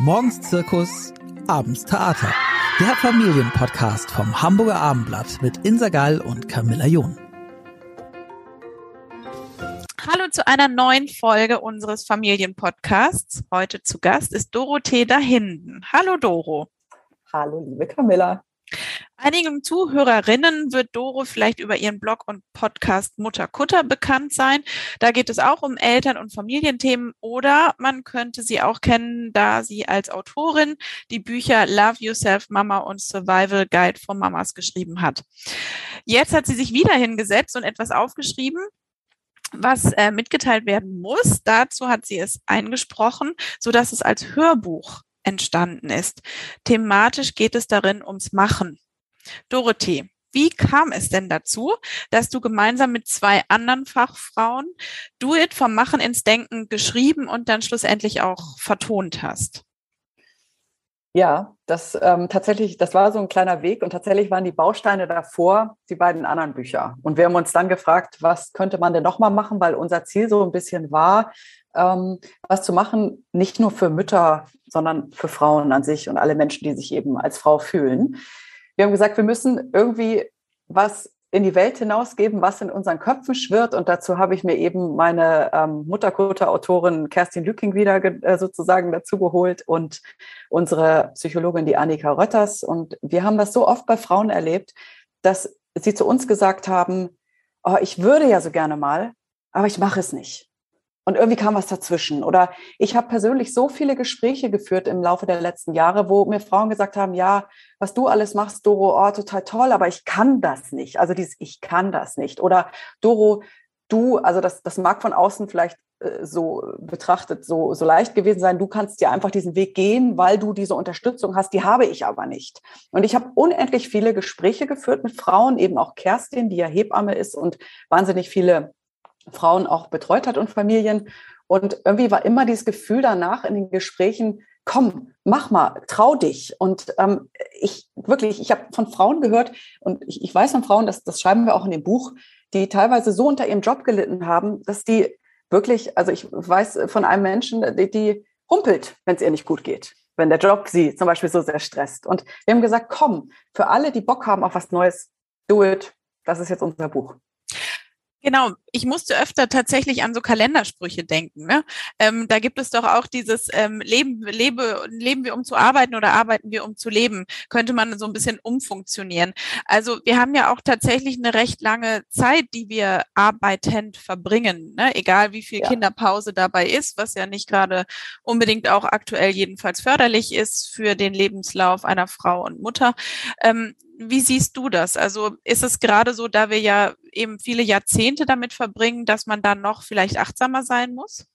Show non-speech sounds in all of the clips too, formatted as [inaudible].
Morgens Zirkus, abends Theater. Der Familienpodcast vom Hamburger Abendblatt mit Insa Gall und Camilla John. Hallo zu einer neuen Folge unseres Familienpodcasts. Heute zu Gast ist Dorothee Dahinden. Hallo Doro. Hallo liebe Camilla. Einigen Zuhörerinnen wird Doro vielleicht über ihren Blog und Podcast Mutter Kutter bekannt sein. Da geht es auch um Eltern- und Familienthemen oder man könnte sie auch kennen, da sie als Autorin die Bücher Love Yourself Mama und Survival Guide for Mamas geschrieben hat. Jetzt hat sie sich wieder hingesetzt und etwas aufgeschrieben, was äh, mitgeteilt werden muss. Dazu hat sie es eingesprochen, so dass es als Hörbuch entstanden ist. Thematisch geht es darin ums Machen. Dorothee, wie kam es denn dazu, dass du gemeinsam mit zwei anderen Fachfrauen Do It vom Machen ins Denken geschrieben und dann schlussendlich auch vertont hast? Ja, das ähm, tatsächlich, das war so ein kleiner Weg und tatsächlich waren die Bausteine davor die beiden anderen Bücher. Und wir haben uns dann gefragt, was könnte man denn nochmal machen, weil unser Ziel so ein bisschen war, ähm, was zu machen, nicht nur für Mütter, sondern für Frauen an sich und alle Menschen, die sich eben als Frau fühlen. Wir haben gesagt, wir müssen irgendwie was in die Welt hinausgeben, was in unseren Köpfen schwirrt. Und dazu habe ich mir eben meine ähm, Mutterkutter-Autorin Kerstin Lücking wieder äh, sozusagen dazugeholt und unsere Psychologin, die Annika Rötters. Und wir haben das so oft bei Frauen erlebt, dass sie zu uns gesagt haben, oh, ich würde ja so gerne mal, aber ich mache es nicht. Und irgendwie kam was dazwischen. Oder ich habe persönlich so viele Gespräche geführt im Laufe der letzten Jahre, wo mir Frauen gesagt haben, ja, was du alles machst, Doro, oh, total toll, aber ich kann das nicht. Also dieses Ich kann das nicht. Oder Doro, du, also das, das mag von außen vielleicht äh, so betrachtet so, so leicht gewesen sein. Du kannst ja einfach diesen Weg gehen, weil du diese Unterstützung hast. Die habe ich aber nicht. Und ich habe unendlich viele Gespräche geführt mit Frauen, eben auch Kerstin, die ja Hebamme ist und wahnsinnig viele Frauen auch betreut hat und Familien. Und irgendwie war immer dieses Gefühl danach in den Gesprächen, komm, mach mal, trau dich. Und ähm, ich wirklich, ich habe von Frauen gehört und ich, ich weiß von Frauen, dass das schreiben wir auch in dem Buch, die teilweise so unter ihrem Job gelitten haben, dass die wirklich, also ich weiß von einem Menschen, die, die humpelt, wenn es ihr nicht gut geht, wenn der Job sie zum Beispiel so sehr stresst. Und wir haben gesagt, komm, für alle, die Bock haben auf was Neues, do it. Das ist jetzt unser Buch. Genau, ich musste öfter tatsächlich an so Kalendersprüche denken. Ne? Ähm, da gibt es doch auch dieses ähm, Leben, lebe, leben wir um zu arbeiten oder arbeiten wir um zu leben, könnte man so ein bisschen umfunktionieren. Also wir haben ja auch tatsächlich eine recht lange Zeit, die wir arbeitend verbringen, ne? egal wie viel ja. Kinderpause dabei ist, was ja nicht gerade unbedingt auch aktuell jedenfalls förderlich ist für den Lebenslauf einer Frau und Mutter. Ähm, wie siehst du das? Also ist es gerade so, da wir ja eben viele Jahrzehnte damit verbringen, dass man dann noch vielleicht achtsamer sein muss?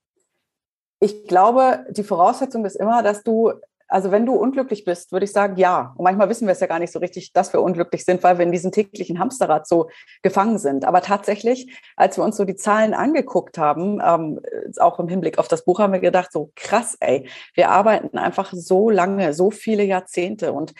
Ich glaube, die Voraussetzung ist immer, dass du, also wenn du unglücklich bist, würde ich sagen, ja. Und manchmal wissen wir es ja gar nicht so richtig, dass wir unglücklich sind, weil wir in diesem täglichen Hamsterrad so gefangen sind. Aber tatsächlich, als wir uns so die Zahlen angeguckt haben, ähm, auch im Hinblick auf das Buch, haben wir gedacht, so krass, ey, wir arbeiten einfach so lange, so viele Jahrzehnte und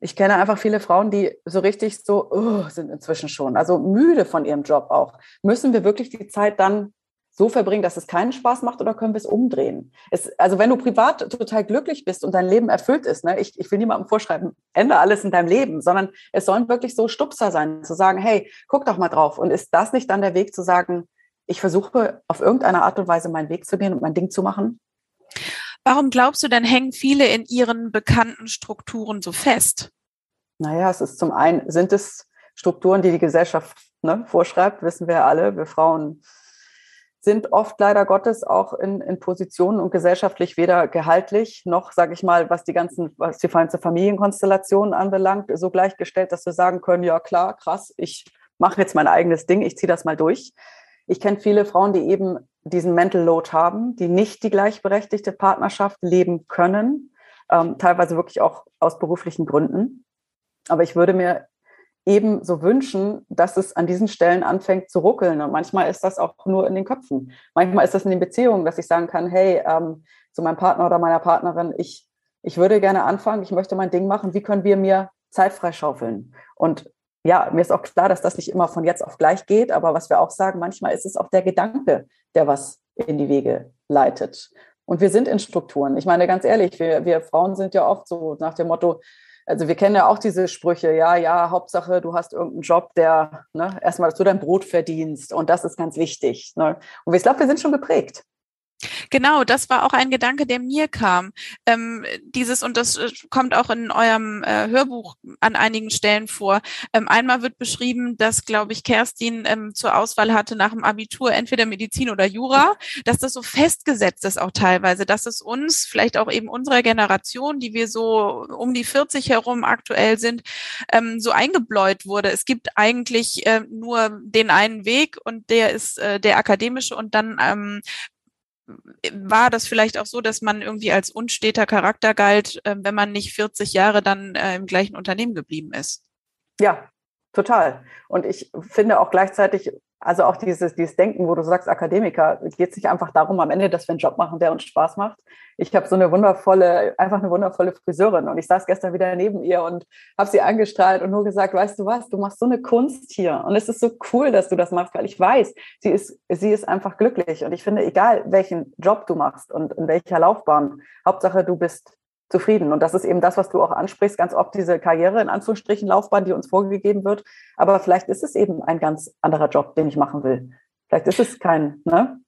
ich kenne einfach viele Frauen, die so richtig so oh, sind inzwischen schon, also müde von ihrem Job auch. Müssen wir wirklich die Zeit dann so verbringen, dass es keinen Spaß macht oder können wir es umdrehen? Es, also wenn du privat total glücklich bist und dein Leben erfüllt ist, ne, ich, ich will niemandem vorschreiben, ändere alles in deinem Leben, sondern es sollen wirklich so Stupser sein, zu sagen, hey, guck doch mal drauf. Und ist das nicht dann der Weg zu sagen, ich versuche auf irgendeine Art und Weise meinen Weg zu gehen und mein Ding zu machen? Warum glaubst du denn, hängen viele in ihren bekannten Strukturen so fest? Naja, es ist zum einen, sind es Strukturen, die die Gesellschaft ne, vorschreibt, wissen wir alle. Wir Frauen sind oft leider Gottes auch in, in Positionen und gesellschaftlich weder gehaltlich noch, sage ich mal, was die ganzen, was die ganze Familienkonstellationen anbelangt, so gleichgestellt, dass wir sagen können, ja klar, krass, ich mache jetzt mein eigenes Ding, ich ziehe das mal durch. Ich kenne viele Frauen, die eben diesen Mental Load haben, die nicht die gleichberechtigte Partnerschaft leben können, ähm, teilweise wirklich auch aus beruflichen Gründen. Aber ich würde mir eben so wünschen, dass es an diesen Stellen anfängt zu ruckeln. Und manchmal ist das auch nur in den Köpfen. Manchmal ist das in den Beziehungen, dass ich sagen kann, hey, ähm, zu meinem Partner oder meiner Partnerin, ich, ich würde gerne anfangen, ich möchte mein Ding machen, wie können wir mir Zeit freischaufeln? Und ja, mir ist auch klar, dass das nicht immer von jetzt auf gleich geht, aber was wir auch sagen, manchmal ist es auch der Gedanke, der was in die Wege leitet. Und wir sind in Strukturen. Ich meine, ganz ehrlich, wir, wir Frauen sind ja oft so nach dem Motto, also wir kennen ja auch diese Sprüche, ja, ja, Hauptsache, du hast irgendeinen Job, der ne, erstmal, dass du dein Brot verdienst und das ist ganz wichtig. Ne? Und ich glaube, wir sind schon geprägt. Genau, das war auch ein Gedanke, der mir kam. Ähm, dieses, und das äh, kommt auch in eurem äh, Hörbuch an einigen Stellen vor. Ähm, einmal wird beschrieben, dass, glaube ich, Kerstin ähm, zur Auswahl hatte nach dem Abitur entweder Medizin oder Jura, dass das so festgesetzt ist auch teilweise, dass es uns, vielleicht auch eben unserer Generation, die wir so um die 40 herum aktuell sind, ähm, so eingebläut wurde. Es gibt eigentlich äh, nur den einen Weg und der ist äh, der akademische und dann ähm, war das vielleicht auch so, dass man irgendwie als unsteter Charakter galt, äh, wenn man nicht 40 Jahre dann äh, im gleichen Unternehmen geblieben ist? Ja, total. Und ich finde auch gleichzeitig, also auch dieses, dieses Denken, wo du sagst, Akademiker, geht es nicht einfach darum am Ende, dass wir einen Job machen, der uns Spaß macht. Ich habe so eine wundervolle, einfach eine wundervolle Friseurin und ich saß gestern wieder neben ihr und habe sie angestrahlt und nur gesagt, weißt du was, du machst so eine Kunst hier und es ist so cool, dass du das machst, weil ich weiß, sie ist, sie ist einfach glücklich und ich finde, egal welchen Job du machst und in welcher Laufbahn, Hauptsache du bist zufrieden. Und das ist eben das, was du auch ansprichst, ganz oft diese Karriere, in Anführungsstrichen, Laufbahn, die uns vorgegeben wird. Aber vielleicht ist es eben ein ganz anderer Job, den ich machen will. Vielleicht ist es kein, ne?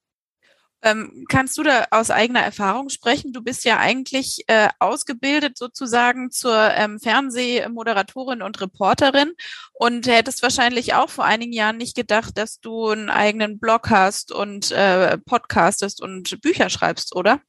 Ähm, kannst du da aus eigener Erfahrung sprechen? Du bist ja eigentlich äh, ausgebildet sozusagen zur ähm, Fernsehmoderatorin und Reporterin und hättest wahrscheinlich auch vor einigen Jahren nicht gedacht, dass du einen eigenen Blog hast und äh, podcastest und Bücher schreibst, oder?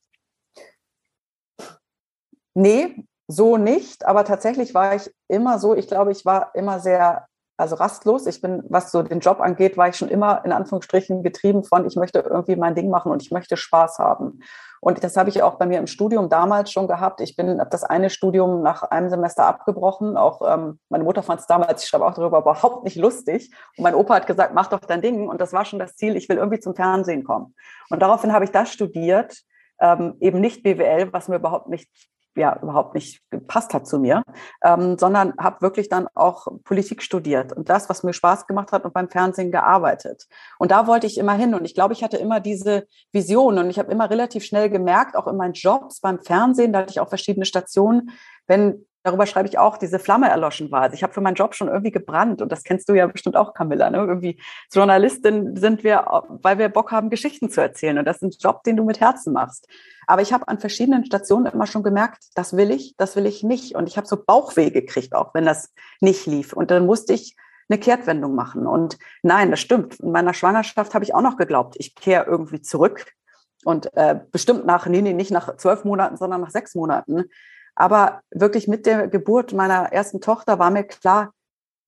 Nee, so nicht. Aber tatsächlich war ich immer so, ich glaube, ich war immer sehr, also rastlos. Ich bin, was so den Job angeht, war ich schon immer in Anführungsstrichen getrieben von, ich möchte irgendwie mein Ding machen und ich möchte Spaß haben. Und das habe ich auch bei mir im Studium damals schon gehabt. Ich bin habe das eine Studium nach einem Semester abgebrochen. Auch ähm, meine Mutter fand es damals, ich schreibe auch darüber, überhaupt nicht lustig. Und mein Opa hat gesagt, mach doch dein Ding. Und das war schon das Ziel, ich will irgendwie zum Fernsehen kommen. Und daraufhin habe ich das studiert, ähm, eben nicht BWL, was mir überhaupt nicht ja überhaupt nicht gepasst hat zu mir, ähm, sondern habe wirklich dann auch Politik studiert und das, was mir Spaß gemacht hat und beim Fernsehen gearbeitet. Und da wollte ich immer hin und ich glaube, ich hatte immer diese Vision und ich habe immer relativ schnell gemerkt, auch in meinen Jobs beim Fernsehen, da hatte ich auch verschiedene Stationen, wenn darüber schreibe ich auch, diese Flamme erloschen war. Also ich habe für meinen Job schon irgendwie gebrannt und das kennst du ja bestimmt auch, Camilla. Ne? Irgendwie Journalistin sind wir, weil wir Bock haben, Geschichten zu erzählen und das ist ein Job, den du mit Herzen machst. Aber ich habe an verschiedenen Stationen immer schon gemerkt, das will ich, das will ich nicht und ich habe so Bauchweh gekriegt, auch wenn das nicht lief. Und dann musste ich eine Kehrtwendung machen. Und nein, das stimmt. In meiner Schwangerschaft habe ich auch noch geglaubt, ich kehre irgendwie zurück. Und äh, bestimmt nach, nee, nee, nicht nach zwölf Monaten, sondern nach sechs Monaten. Aber wirklich mit der Geburt meiner ersten Tochter war mir klar,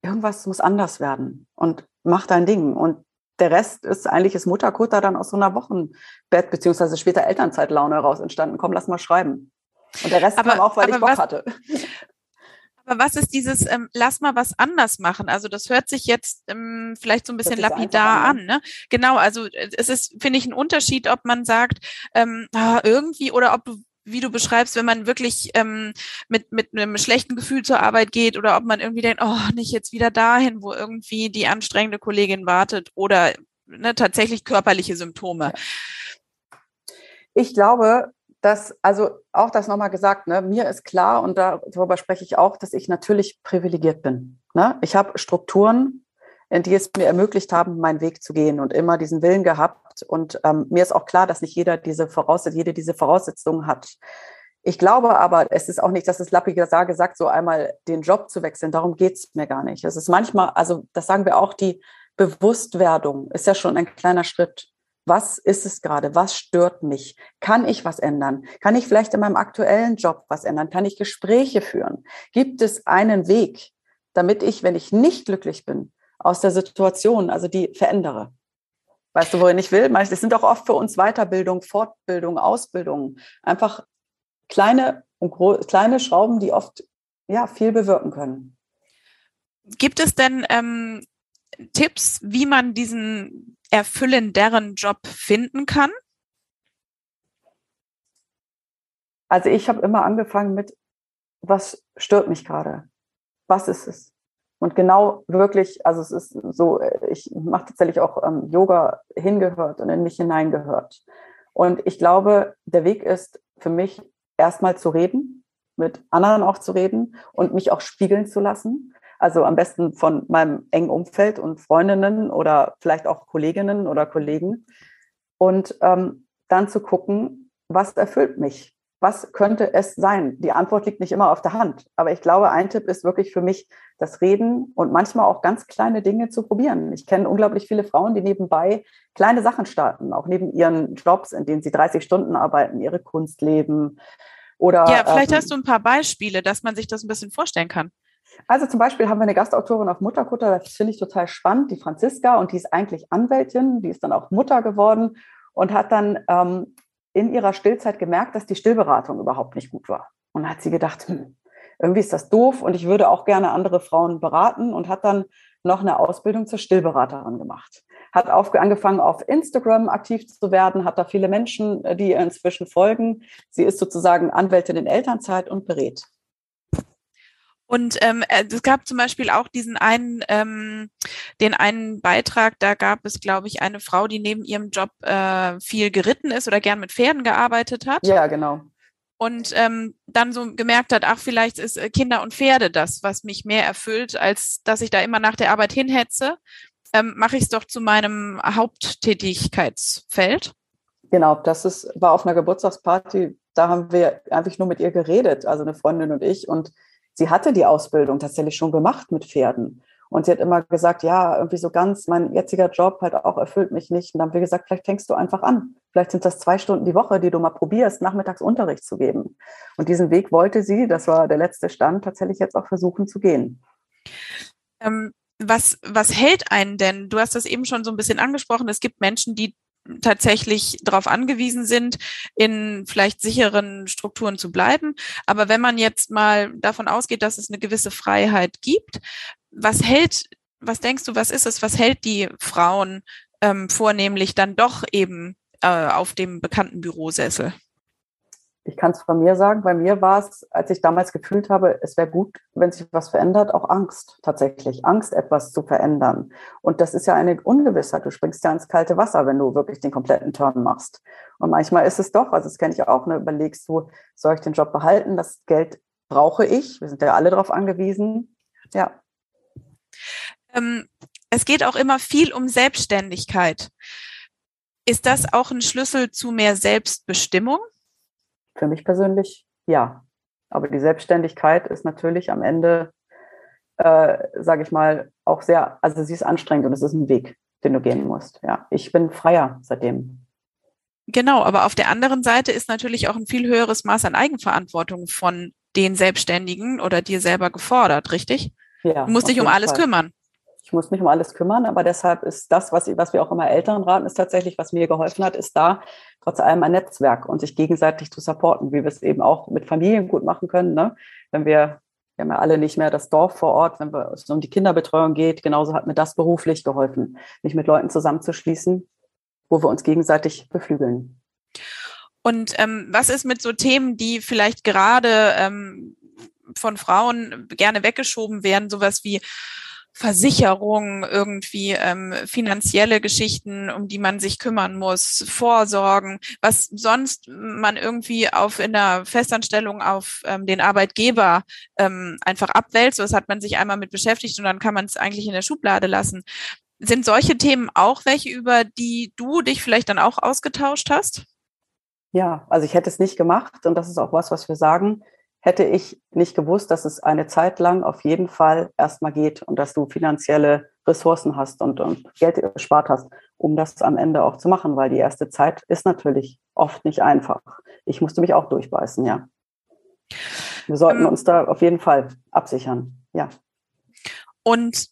irgendwas muss anders werden und mach dein Ding. Und der Rest ist eigentlich das Mutterkutter dann aus so einer Wochenbett beziehungsweise später Elternzeitlaune heraus entstanden. Komm, lass mal schreiben. Und der Rest aber, kam auch, weil ich Bock was, hatte. Aber was ist dieses, ähm, lass mal was anders machen? Also das hört sich jetzt ähm, vielleicht so ein bisschen lapidar an. Ne? Genau, also äh, es ist, finde ich, ein Unterschied, ob man sagt, ähm, ah, irgendwie oder ob du wie du beschreibst, wenn man wirklich ähm, mit, mit einem schlechten Gefühl zur Arbeit geht oder ob man irgendwie denkt, oh, nicht jetzt wieder dahin, wo irgendwie die anstrengende Kollegin wartet oder ne, tatsächlich körperliche Symptome. Ich glaube, dass, also auch das nochmal gesagt, ne, mir ist klar und darüber spreche ich auch, dass ich natürlich privilegiert bin. Ne? Ich habe Strukturen, die es mir ermöglicht haben, meinen Weg zu gehen und immer diesen Willen gehabt. Und ähm, mir ist auch klar, dass nicht jeder diese Voraussetzungen, jede diese Voraussetzungen hat. Ich glaube aber, es ist auch nicht, dass es lappiger sage, sagt, so einmal den Job zu wechseln. Darum geht's mir gar nicht. Es ist manchmal, also das sagen wir auch, die Bewusstwerdung ist ja schon ein kleiner Schritt. Was ist es gerade? Was stört mich? Kann ich was ändern? Kann ich vielleicht in meinem aktuellen Job was ändern? Kann ich Gespräche führen? Gibt es einen Weg, damit ich, wenn ich nicht glücklich bin, aus der Situation, also die verändere. Weißt du, wohin ich will? Es sind auch oft für uns Weiterbildung, Fortbildung, Ausbildung. Einfach kleine und kleine Schrauben, die oft ja viel bewirken können. Gibt es denn ähm, Tipps, wie man diesen erfüllenderen Job finden kann? Also ich habe immer angefangen mit, was stört mich gerade? Was ist es? Und genau wirklich, also es ist so, ich mache tatsächlich auch ähm, Yoga hingehört und in mich hineingehört. Und ich glaube, der Weg ist für mich erstmal zu reden, mit anderen auch zu reden und mich auch spiegeln zu lassen. Also am besten von meinem engen Umfeld und Freundinnen oder vielleicht auch Kolleginnen oder Kollegen. Und ähm, dann zu gucken, was erfüllt mich? Was könnte es sein? Die Antwort liegt nicht immer auf der Hand. Aber ich glaube, ein Tipp ist wirklich für mich, das Reden und manchmal auch ganz kleine Dinge zu probieren. Ich kenne unglaublich viele Frauen, die nebenbei kleine Sachen starten, auch neben ihren Jobs, in denen sie 30 Stunden arbeiten, ihre Kunst leben. Oder, ja, vielleicht ähm, hast du ein paar Beispiele, dass man sich das ein bisschen vorstellen kann. Also zum Beispiel haben wir eine Gastautorin auf Mutterkutter, das finde ich total spannend, die Franziska, und die ist eigentlich Anwältin, die ist dann auch Mutter geworden und hat dann ähm, in ihrer Stillzeit gemerkt, dass die Stillberatung überhaupt nicht gut war. Und hat sie gedacht, hm, irgendwie ist das doof und ich würde auch gerne andere Frauen beraten und hat dann noch eine Ausbildung zur Stillberaterin gemacht. Hat auf, angefangen, auf Instagram aktiv zu werden, hat da viele Menschen, äh, die ihr inzwischen folgen. Sie ist sozusagen Anwältin in Elternzeit und berät. Und ähm, äh, es gab zum Beispiel auch diesen einen, ähm, den einen Beitrag, da gab es, glaube ich, eine Frau, die neben ihrem Job äh, viel geritten ist oder gern mit Pferden gearbeitet hat. Ja, genau. Und ähm, dann so gemerkt hat, ach, vielleicht ist äh, Kinder und Pferde das, was mich mehr erfüllt, als dass ich da immer nach der Arbeit hinhetze. Ähm, Mache ich es doch zu meinem Haupttätigkeitsfeld. Genau, das ist, war auf einer Geburtstagsparty, da haben wir einfach nur mit ihr geredet, also eine Freundin und ich. Und sie hatte die Ausbildung tatsächlich schon gemacht mit Pferden. Und sie hat immer gesagt, ja, irgendwie so ganz, mein jetziger Job halt auch erfüllt mich nicht. Und dann haben wir gesagt, vielleicht fängst du einfach an. Vielleicht sind das zwei Stunden die Woche, die du mal probierst, nachmittags Unterricht zu geben. Und diesen Weg wollte sie, das war der letzte Stand, tatsächlich jetzt auch versuchen zu gehen. Ähm, was, was hält einen denn? Du hast das eben schon so ein bisschen angesprochen. Es gibt Menschen, die tatsächlich darauf angewiesen sind, in vielleicht sicheren Strukturen zu bleiben. Aber wenn man jetzt mal davon ausgeht, dass es eine gewisse Freiheit gibt, was hält, was denkst du, was ist es, was hält die Frauen ähm, vornehmlich dann doch eben äh, auf dem bekannten Bürosessel? ich kann es von mir sagen, bei mir war es, als ich damals gefühlt habe, es wäre gut, wenn sich was verändert, auch Angst tatsächlich. Angst, etwas zu verändern. Und das ist ja eine Ungewissheit. Du springst ja ins kalte Wasser, wenn du wirklich den kompletten Turn machst. Und manchmal ist es doch, also das kenne ich auch, ne, überlegst du, soll ich den Job behalten? Das Geld brauche ich. Wir sind ja alle darauf angewiesen. Ja. Ähm, es geht auch immer viel um Selbstständigkeit. Ist das auch ein Schlüssel zu mehr Selbstbestimmung? Für mich persönlich ja. Aber die Selbstständigkeit ist natürlich am Ende, äh, sage ich mal, auch sehr, also sie ist anstrengend und es ist ein Weg, den du gehen musst. Ja, ich bin freier seitdem. Genau, aber auf der anderen Seite ist natürlich auch ein viel höheres Maß an Eigenverantwortung von den Selbstständigen oder dir selber gefordert, richtig? Ja. Du musst dich um alles Fall. kümmern ich muss mich um alles kümmern, aber deshalb ist das, was, was wir auch immer Eltern raten, ist tatsächlich, was mir geholfen hat, ist da trotz allem ein Netzwerk und sich gegenseitig zu supporten, wie wir es eben auch mit Familien gut machen können. Ne? Wenn wir, wir haben ja alle nicht mehr das Dorf vor Ort, wenn es um die Kinderbetreuung geht, genauso hat mir das beruflich geholfen, mich mit Leuten zusammenzuschließen, wo wir uns gegenseitig beflügeln. Und ähm, was ist mit so Themen, die vielleicht gerade ähm, von Frauen gerne weggeschoben werden, sowas wie Versicherung, irgendwie ähm, finanzielle Geschichten, um die man sich kümmern muss, Vorsorgen, was sonst man irgendwie auf in der Festanstellung auf ähm, den Arbeitgeber ähm, einfach abwälzt. So, das hat man sich einmal mit beschäftigt und dann kann man es eigentlich in der Schublade lassen. Sind solche Themen auch welche, über die du dich vielleicht dann auch ausgetauscht hast? Ja, also ich hätte es nicht gemacht und das ist auch was, was wir sagen hätte ich nicht gewusst, dass es eine Zeit lang auf jeden Fall erstmal geht und dass du finanzielle Ressourcen hast und, und Geld gespart hast, um das am Ende auch zu machen, weil die erste Zeit ist natürlich oft nicht einfach. Ich musste mich auch durchbeißen, ja. Wir sollten ähm, uns da auf jeden Fall absichern, ja. Und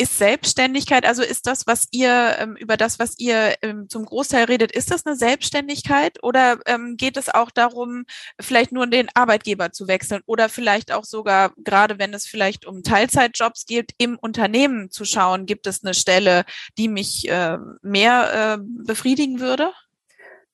ist Selbstständigkeit, also ist das, was ihr, ähm, über das, was ihr ähm, zum Großteil redet, ist das eine Selbstständigkeit oder ähm, geht es auch darum, vielleicht nur den Arbeitgeber zu wechseln oder vielleicht auch sogar, gerade wenn es vielleicht um Teilzeitjobs geht, im Unternehmen zu schauen, gibt es eine Stelle, die mich mehr befriedigen würde?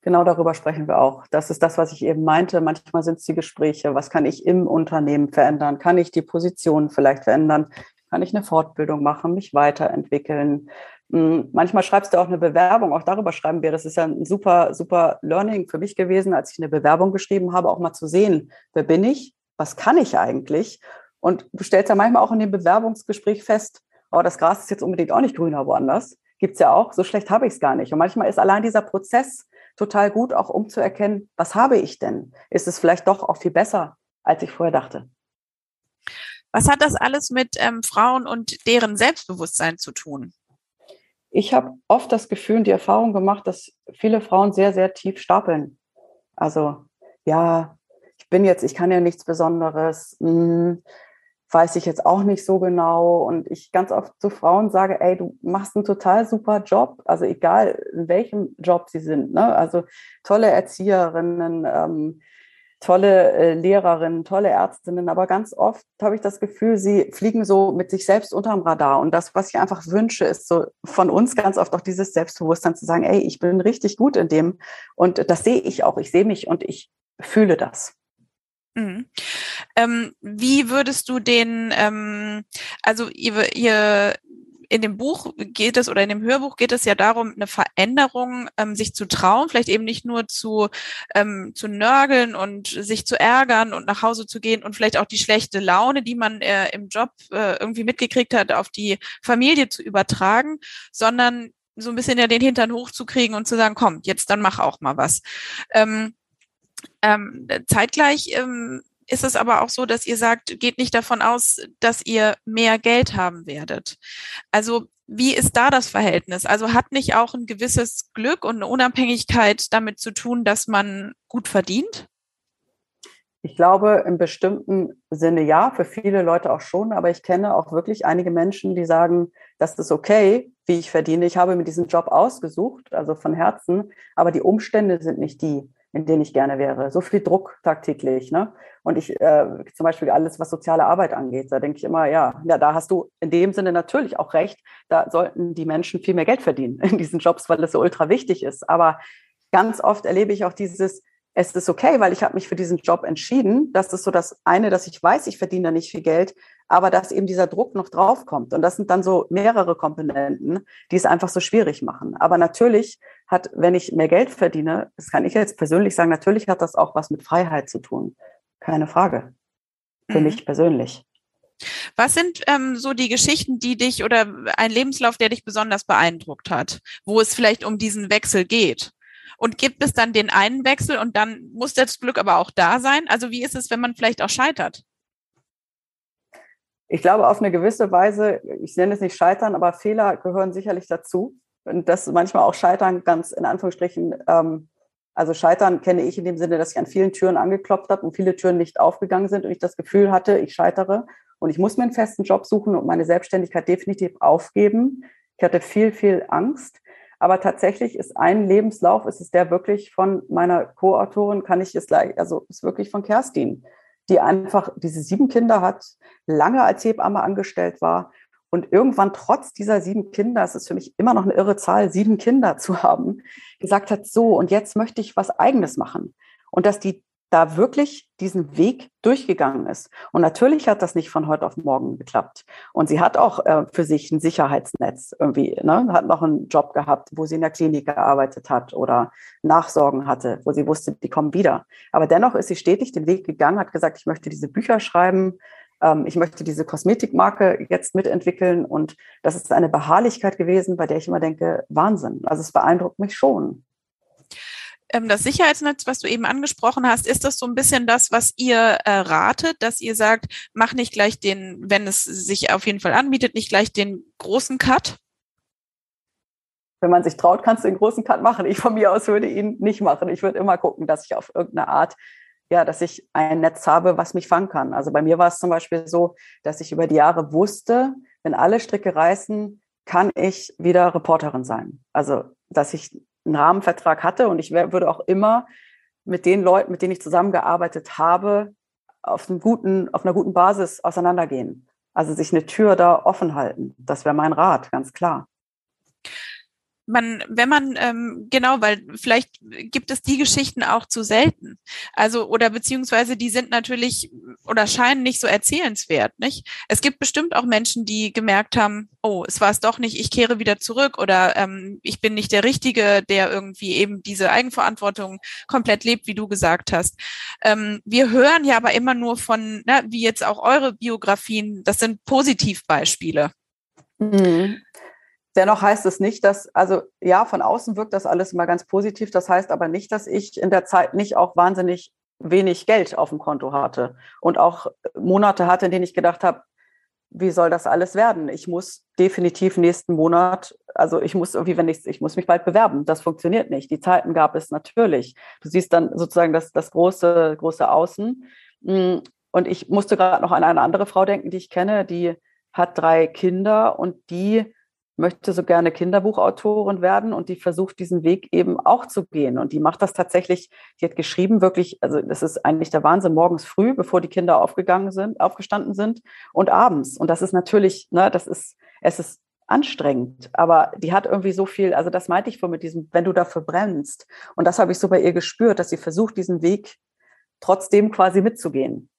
Genau darüber sprechen wir auch. Das ist das, was ich eben meinte. Manchmal sind es die Gespräche. Was kann ich im Unternehmen verändern? Kann ich die Position vielleicht verändern? Kann ich eine Fortbildung machen, mich weiterentwickeln, hm, manchmal schreibst du auch eine Bewerbung, auch darüber schreiben wir. Das ist ja ein super, super Learning für mich gewesen, als ich eine Bewerbung geschrieben habe, auch mal zu sehen, wer bin ich, was kann ich eigentlich? Und du stellst ja manchmal auch in dem Bewerbungsgespräch fest, oh, das Gras ist jetzt unbedingt auch nicht grüner woanders. Gibt es ja auch, so schlecht habe ich es gar nicht. Und manchmal ist allein dieser Prozess total gut, auch um zu erkennen, was habe ich denn? Ist es vielleicht doch auch viel besser, als ich vorher dachte? Was hat das alles mit ähm, Frauen und deren Selbstbewusstsein zu tun? Ich habe oft das Gefühl und die Erfahrung gemacht, dass viele Frauen sehr, sehr tief stapeln. Also, ja, ich bin jetzt, ich kann ja nichts Besonderes, hm, weiß ich jetzt auch nicht so genau. Und ich ganz oft zu Frauen sage, ey, du machst einen total super Job, also egal in welchem Job sie sind. Ne? Also tolle Erzieherinnen, ähm, tolle äh, Lehrerinnen, tolle Ärztinnen, aber ganz oft habe ich das Gefühl, sie fliegen so mit sich selbst unterm Radar. Und das, was ich einfach wünsche, ist so von uns ganz oft auch dieses Selbstbewusstsein zu sagen, ey, ich bin richtig gut in dem. Und das sehe ich auch. Ich sehe mich und ich fühle das. Mhm. Ähm, wie würdest du den, ähm, also ihr, ihr in dem Buch geht es oder in dem Hörbuch geht es ja darum, eine Veränderung ähm, sich zu trauen, vielleicht eben nicht nur zu, ähm, zu nörgeln und sich zu ärgern und nach Hause zu gehen und vielleicht auch die schlechte Laune, die man äh, im Job äh, irgendwie mitgekriegt hat, auf die Familie zu übertragen, sondern so ein bisschen ja den Hintern hochzukriegen und zu sagen, komm, jetzt dann mach auch mal was. Ähm, ähm, zeitgleich ähm, ist es aber auch so, dass ihr sagt, geht nicht davon aus, dass ihr mehr Geld haben werdet. Also wie ist da das Verhältnis? Also hat nicht auch ein gewisses Glück und eine Unabhängigkeit damit zu tun, dass man gut verdient? Ich glaube, im bestimmten Sinne ja, für viele Leute auch schon, aber ich kenne auch wirklich einige Menschen, die sagen, das ist okay, wie ich verdiene. Ich habe mir diesen Job ausgesucht, also von Herzen, aber die Umstände sind nicht die in denen ich gerne wäre. So viel Druck tagtäglich. Ne? Und ich äh, zum Beispiel alles, was soziale Arbeit angeht, da denke ich immer, ja, ja, da hast du in dem Sinne natürlich auch recht. Da sollten die Menschen viel mehr Geld verdienen [laughs] in diesen Jobs, weil es so ultra wichtig ist. Aber ganz oft erlebe ich auch dieses, es ist okay, weil ich habe mich für diesen Job entschieden. Das ist so das eine, dass ich weiß, ich verdiene da nicht viel Geld, aber dass eben dieser Druck noch draufkommt. Und das sind dann so mehrere Komponenten, die es einfach so schwierig machen. Aber natürlich hat, wenn ich mehr Geld verdiene, das kann ich jetzt persönlich sagen, natürlich hat das auch was mit Freiheit zu tun. Keine Frage. Für mhm. mich persönlich. Was sind ähm, so die Geschichten, die dich oder ein Lebenslauf, der dich besonders beeindruckt hat, wo es vielleicht um diesen Wechsel geht? Und gibt es dann den einen Wechsel und dann muss das Glück aber auch da sein? Also wie ist es, wenn man vielleicht auch scheitert? Ich glaube, auf eine gewisse Weise, ich nenne es nicht scheitern, aber Fehler gehören sicherlich dazu. Und das manchmal auch scheitern ganz in Anführungsstrichen, ähm, also scheitern kenne ich in dem Sinne, dass ich an vielen Türen angeklopft habe und viele Türen nicht aufgegangen sind und ich das Gefühl hatte, ich scheitere und ich muss mir einen festen Job suchen und meine Selbstständigkeit definitiv aufgeben. Ich hatte viel, viel Angst. Aber tatsächlich ist ein Lebenslauf, ist es der wirklich von meiner Co-Autorin, kann ich es gleich, also ist wirklich von Kerstin, die einfach diese sieben Kinder hat, lange als Hebamme angestellt war und irgendwann trotz dieser sieben Kinder, es ist für mich immer noch eine irre Zahl, sieben Kinder zu haben, gesagt hat, so, und jetzt möchte ich was eigenes machen. Und dass die da wirklich diesen Weg durchgegangen ist. Und natürlich hat das nicht von heute auf morgen geklappt. Und sie hat auch äh, für sich ein Sicherheitsnetz irgendwie, ne? hat noch einen Job gehabt, wo sie in der Klinik gearbeitet hat oder Nachsorgen hatte, wo sie wusste, die kommen wieder. Aber dennoch ist sie stetig den Weg gegangen, hat gesagt, ich möchte diese Bücher schreiben, ähm, ich möchte diese Kosmetikmarke jetzt mitentwickeln. Und das ist eine Beharrlichkeit gewesen, bei der ich immer denke, Wahnsinn. Also es beeindruckt mich schon das Sicherheitsnetz, was du eben angesprochen hast, ist das so ein bisschen das, was ihr äh, ratet, dass ihr sagt, mach nicht gleich den, wenn es sich auf jeden Fall anbietet, nicht gleich den großen Cut? Wenn man sich traut, kannst du den großen Cut machen. Ich von mir aus würde ihn nicht machen. Ich würde immer gucken, dass ich auf irgendeine Art, ja, dass ich ein Netz habe, was mich fangen kann. Also bei mir war es zum Beispiel so, dass ich über die Jahre wusste, wenn alle Stricke reißen, kann ich wieder Reporterin sein. Also, dass ich einen Rahmenvertrag hatte und ich würde auch immer mit den Leuten, mit denen ich zusammengearbeitet habe, auf, guten, auf einer guten Basis auseinandergehen. Also sich eine Tür da offen halten. Das wäre mein Rat, ganz klar. Man, wenn man, ähm, genau, weil vielleicht gibt es die Geschichten auch zu selten. Also, oder beziehungsweise die sind natürlich oder scheinen nicht so erzählenswert, nicht? Es gibt bestimmt auch Menschen, die gemerkt haben, oh, es war es doch nicht, ich kehre wieder zurück oder ähm, ich bin nicht der Richtige, der irgendwie eben diese Eigenverantwortung komplett lebt, wie du gesagt hast. Ähm, wir hören ja aber immer nur von, ne, wie jetzt auch eure Biografien, das sind Positivbeispiele. Mhm. Dennoch heißt es nicht, dass, also ja, von außen wirkt das alles immer ganz positiv. Das heißt aber nicht, dass ich in der Zeit nicht auch wahnsinnig wenig Geld auf dem Konto hatte und auch Monate hatte, in denen ich gedacht habe, wie soll das alles werden? Ich muss definitiv nächsten Monat, also ich muss irgendwie, wenn ich, ich muss mich bald bewerben. Das funktioniert nicht. Die Zeiten gab es natürlich. Du siehst dann sozusagen das, das große, große Außen. Mm, und ich musste gerade noch an eine andere Frau denken, die ich kenne, die hat drei Kinder und die möchte so gerne Kinderbuchautorin werden und die versucht diesen Weg eben auch zu gehen. Und die macht das tatsächlich, die hat geschrieben wirklich, also das ist eigentlich der Wahnsinn, morgens früh, bevor die Kinder aufgegangen sind, aufgestanden sind und abends. Und das ist natürlich, ne, das ist, es ist anstrengend, aber die hat irgendwie so viel, also das meinte ich vor mit diesem, wenn du dafür brennst. Und das habe ich so bei ihr gespürt, dass sie versucht, diesen Weg trotzdem quasi mitzugehen.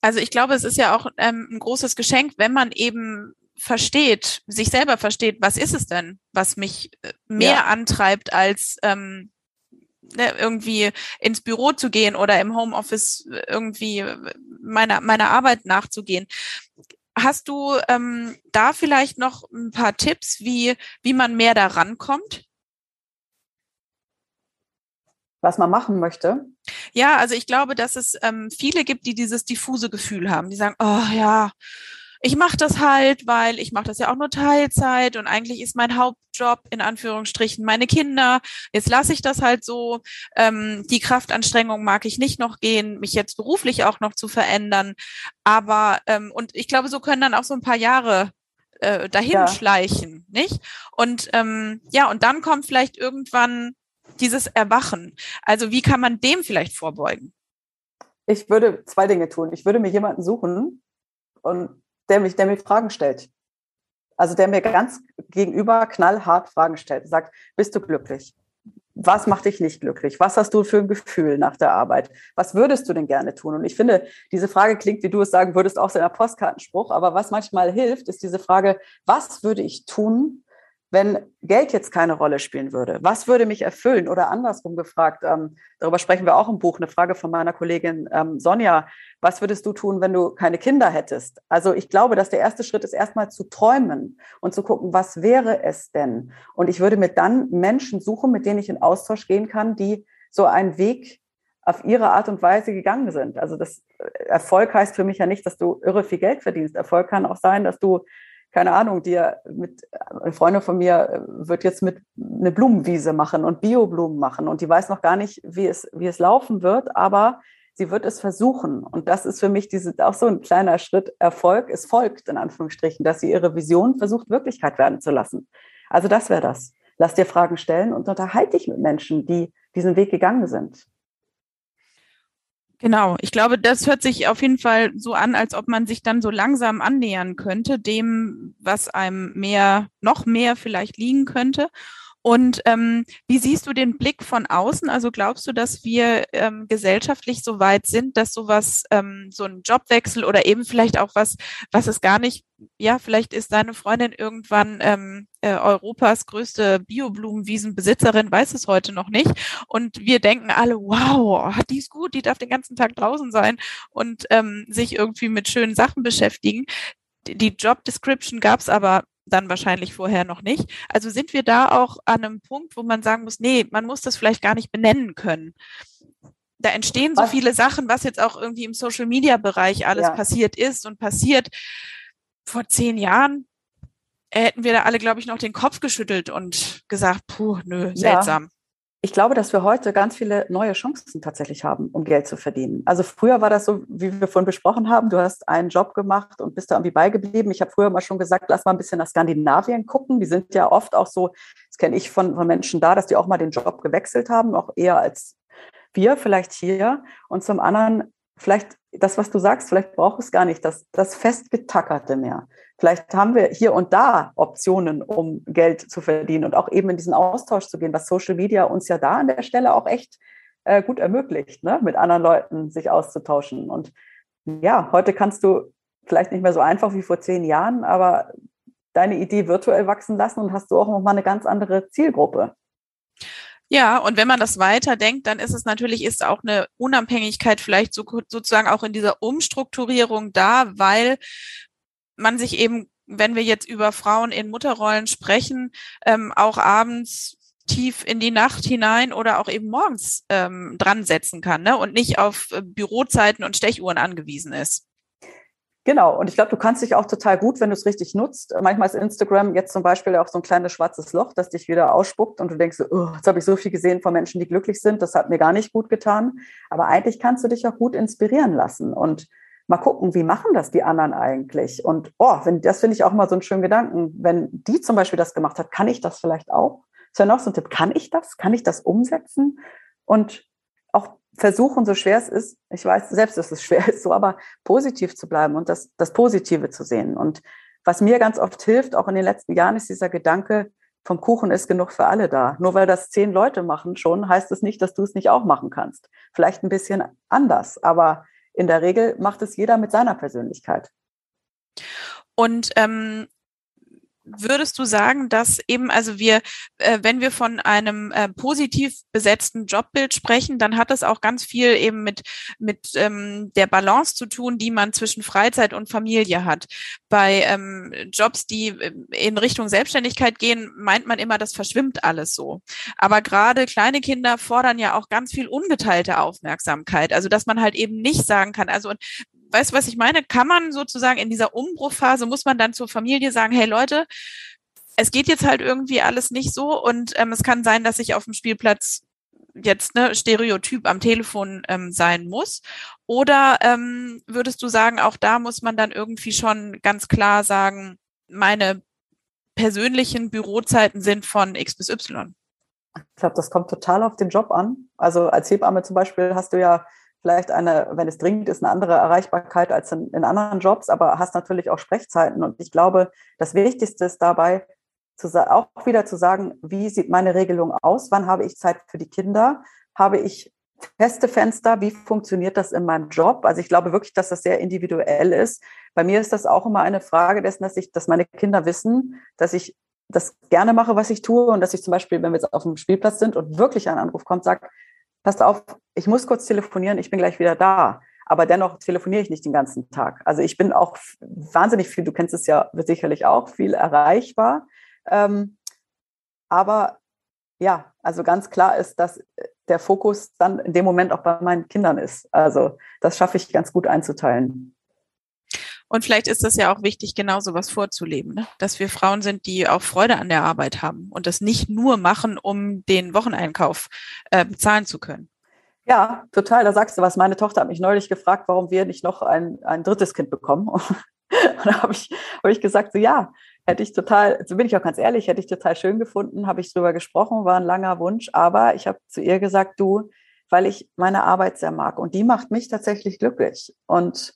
Also ich glaube, es ist ja auch ähm, ein großes Geschenk, wenn man eben versteht, sich selber versteht, was ist es denn, was mich äh, mehr ja. antreibt, als ähm, ne, irgendwie ins Büro zu gehen oder im Homeoffice irgendwie meiner, meiner Arbeit nachzugehen. Hast du ähm, da vielleicht noch ein paar Tipps, wie, wie man mehr da rankommt? Was man machen möchte? Ja, also ich glaube, dass es ähm, viele gibt, die dieses diffuse Gefühl haben. Die sagen, oh ja, ich mache das halt, weil ich mache das ja auch nur Teilzeit und eigentlich ist mein Hauptjob in Anführungsstrichen meine Kinder. Jetzt lasse ich das halt so. Ähm, die Kraftanstrengung mag ich nicht noch gehen, mich jetzt beruflich auch noch zu verändern. Aber ähm, und ich glaube, so können dann auch so ein paar Jahre äh, dahin ja. schleichen, nicht? Und ähm, ja, und dann kommt vielleicht irgendwann dieses Erwachen. Also wie kann man dem vielleicht vorbeugen? Ich würde zwei Dinge tun. Ich würde mir jemanden suchen und der, mich, der mir Fragen stellt. Also der mir ganz gegenüber knallhart Fragen stellt. Sagt, bist du glücklich? Was macht dich nicht glücklich? Was hast du für ein Gefühl nach der Arbeit? Was würdest du denn gerne tun? Und ich finde, diese Frage klingt, wie du es sagen würdest, auch so in einer Postkartenspruch. Aber was manchmal hilft, ist diese Frage, was würde ich tun, wenn Geld jetzt keine Rolle spielen würde, was würde mich erfüllen? Oder andersrum gefragt, ähm, darüber sprechen wir auch im Buch, eine Frage von meiner Kollegin ähm, Sonja, was würdest du tun, wenn du keine Kinder hättest? Also ich glaube, dass der erste Schritt ist erstmal zu träumen und zu gucken, was wäre es denn? Und ich würde mir dann Menschen suchen, mit denen ich in Austausch gehen kann, die so einen Weg auf ihre Art und Weise gegangen sind. Also das äh, Erfolg heißt für mich ja nicht, dass du irre viel Geld verdienst. Erfolg kann auch sein, dass du keine Ahnung, dir mit, eine Freundin von mir äh, wird jetzt mit eine Blumenwiese machen und Bioblumen machen und die weiß noch gar nicht, wie es, wie es laufen wird, aber sie wird es versuchen. Und das ist für mich diese, auch so ein kleiner Schritt Erfolg. Es folgt, in Anführungsstrichen, dass sie ihre Vision versucht, Wirklichkeit werden zu lassen. Also das wäre das. Lass dir Fragen stellen und unterhalte dich mit Menschen, die diesen Weg gegangen sind. Genau, ich glaube, das hört sich auf jeden Fall so an, als ob man sich dann so langsam annähern könnte, dem, was einem mehr, noch mehr vielleicht liegen könnte. Und ähm, wie siehst du den Blick von außen? Also glaubst du, dass wir ähm, gesellschaftlich so weit sind, dass sowas, ähm, so ein Jobwechsel oder eben vielleicht auch was, was es gar nicht, ja, vielleicht ist deine Freundin irgendwann ähm, äh, Europas größte Bioblumenwiesenbesitzerin, weiß es heute noch nicht. Und wir denken alle, wow, [laughs] die ist gut, die darf den ganzen Tag draußen sein und ähm, sich irgendwie mit schönen Sachen beschäftigen. Die Job Description gab es aber dann wahrscheinlich vorher noch nicht. Also sind wir da auch an einem Punkt, wo man sagen muss, nee, man muss das vielleicht gar nicht benennen können. Da entstehen so viele Sachen, was jetzt auch irgendwie im Social Media Bereich alles ja. passiert ist und passiert. Vor zehn Jahren hätten wir da alle, glaube ich, noch den Kopf geschüttelt und gesagt, puh, nö, seltsam. Ja ich glaube, dass wir heute ganz viele neue Chancen tatsächlich haben, um Geld zu verdienen. Also früher war das so, wie wir vorhin besprochen haben, du hast einen Job gemacht und bist da irgendwie beigeblieben. Ich habe früher mal schon gesagt, lass mal ein bisschen nach Skandinavien gucken. Die sind ja oft auch so, das kenne ich von, von Menschen da, dass die auch mal den Job gewechselt haben, auch eher als wir vielleicht hier. Und zum anderen, vielleicht das, was du sagst, vielleicht braucht es gar nicht das, das festgetackerte mehr, Vielleicht haben wir hier und da Optionen, um Geld zu verdienen und auch eben in diesen Austausch zu gehen, was Social Media uns ja da an der Stelle auch echt äh, gut ermöglicht, ne? mit anderen Leuten sich auszutauschen. Und ja, heute kannst du vielleicht nicht mehr so einfach wie vor zehn Jahren, aber deine Idee virtuell wachsen lassen und hast du auch nochmal eine ganz andere Zielgruppe. Ja, und wenn man das weiterdenkt, dann ist es natürlich, ist auch eine Unabhängigkeit vielleicht so, sozusagen auch in dieser Umstrukturierung da, weil man sich eben, wenn wir jetzt über Frauen in Mutterrollen sprechen, ähm, auch abends tief in die Nacht hinein oder auch eben morgens ähm, dran setzen kann ne? und nicht auf äh, Bürozeiten und Stechuhren angewiesen ist. Genau, und ich glaube, du kannst dich auch total gut, wenn du es richtig nutzt. Manchmal ist Instagram jetzt zum Beispiel auch so ein kleines schwarzes Loch, das dich wieder ausspuckt und du denkst, oh, jetzt habe ich so viel gesehen von Menschen, die glücklich sind, das hat mir gar nicht gut getan. Aber eigentlich kannst du dich auch gut inspirieren lassen und mal gucken, wie machen das die anderen eigentlich? Und oh, wenn, das finde ich auch immer so einen schönen Gedanken. Wenn die zum Beispiel das gemacht hat, kann ich das vielleicht auch? Das ist ja noch so ein Tipp. Kann ich das? Kann ich das umsetzen? Und auch versuchen, so schwer es ist, ich weiß selbst, dass es [laughs] schwer ist, so, aber positiv zu bleiben und das, das Positive zu sehen. Und was mir ganz oft hilft, auch in den letzten Jahren, ist dieser Gedanke, vom Kuchen ist genug für alle da. Nur weil das zehn Leute machen schon, heißt es nicht, dass du es nicht auch machen kannst. Vielleicht ein bisschen anders, aber in der Regel macht es jeder mit seiner Persönlichkeit. Und ähm, würdest du sagen, dass eben, also wir, äh, wenn wir von einem äh, positiv besetzten Jobbild sprechen, dann hat das auch ganz viel eben mit, mit ähm, der Balance zu tun, die man zwischen Freizeit und Familie hat. Bei ähm, Jobs, die äh, in Richtung Selbstständigkeit gehen, meint man immer, das verschwimmt alles so. Aber gerade kleine Kinder fordern ja auch ganz viel ungeteilte Aufmerksamkeit. Also, dass man halt eben nicht sagen kann, also weißt du, was ich meine? Kann man sozusagen in dieser Umbruchphase, muss man dann zur Familie sagen, hey Leute, es geht jetzt halt irgendwie alles nicht so und ähm, es kann sein, dass ich auf dem Spielplatz jetzt ne Stereotyp am Telefon ähm, sein muss? Oder ähm, würdest du sagen, auch da muss man dann irgendwie schon ganz klar sagen, meine persönlichen Bürozeiten sind von X bis Y? Ich glaube, das kommt total auf den Job an. Also als Hebamme zum Beispiel hast du ja vielleicht eine, wenn es dringend ist, eine andere Erreichbarkeit als in, in anderen Jobs, aber hast natürlich auch Sprechzeiten. Und ich glaube, das Wichtigste ist dabei, zu, auch wieder zu sagen, wie sieht meine Regelung aus? Wann habe ich Zeit für die Kinder? Habe ich feste Fenster? Wie funktioniert das in meinem Job? Also ich glaube wirklich, dass das sehr individuell ist. Bei mir ist das auch immer eine Frage dessen, dass ich, dass meine Kinder wissen, dass ich das gerne mache, was ich tue und dass ich zum Beispiel, wenn wir jetzt auf dem Spielplatz sind und wirklich ein Anruf kommt, sage, passt auf, ich muss kurz telefonieren, ich bin gleich wieder da. Aber dennoch telefoniere ich nicht den ganzen Tag. Also ich bin auch wahnsinnig viel, du kennst es ja sicherlich auch, viel erreichbar. Ähm, aber ja, also ganz klar ist, dass der Fokus dann in dem Moment auch bei meinen Kindern ist. Also das schaffe ich ganz gut einzuteilen. Und vielleicht ist das ja auch wichtig, genau so was vorzuleben, ne? dass wir Frauen sind, die auch Freude an der Arbeit haben und das nicht nur machen, um den Wocheneinkauf äh, bezahlen zu können. Ja, total. Da sagst du was. Meine Tochter hat mich neulich gefragt, warum wir nicht noch ein, ein drittes Kind bekommen. [laughs] Und da habe ich, hab ich gesagt, so ja, hätte ich total, so bin ich auch ganz ehrlich, hätte ich total schön gefunden, habe ich drüber gesprochen, war ein langer Wunsch. Aber ich habe zu ihr gesagt, du, weil ich meine Arbeit sehr mag und die macht mich tatsächlich glücklich. Und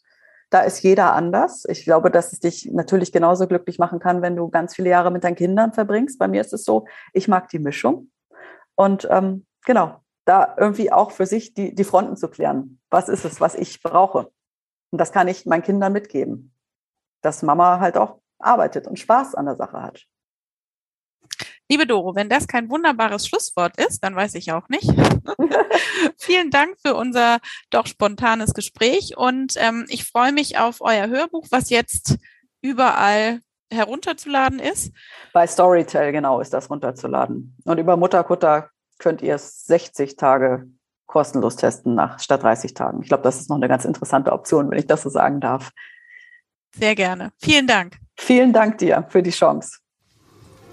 da ist jeder anders. Ich glaube, dass es dich natürlich genauso glücklich machen kann, wenn du ganz viele Jahre mit deinen Kindern verbringst. Bei mir ist es so, ich mag die Mischung. Und ähm, genau, da irgendwie auch für sich die, die Fronten zu klären. Was ist es, was ich brauche? Und das kann ich meinen Kindern mitgeben, dass Mama halt auch arbeitet und Spaß an der Sache hat. Liebe Doro, wenn das kein wunderbares Schlusswort ist, dann weiß ich auch nicht. [laughs] Vielen Dank für unser doch spontanes Gespräch und ähm, ich freue mich auf euer Hörbuch, was jetzt überall herunterzuladen ist. Bei Storytel, genau, ist das runterzuladen. Und über Mutterkutter könnt ihr es 60 Tage kostenlos testen nach statt 30 Tagen. Ich glaube, das ist noch eine ganz interessante Option, wenn ich das so sagen darf. Sehr gerne. Vielen Dank. Vielen Dank dir für die Chance.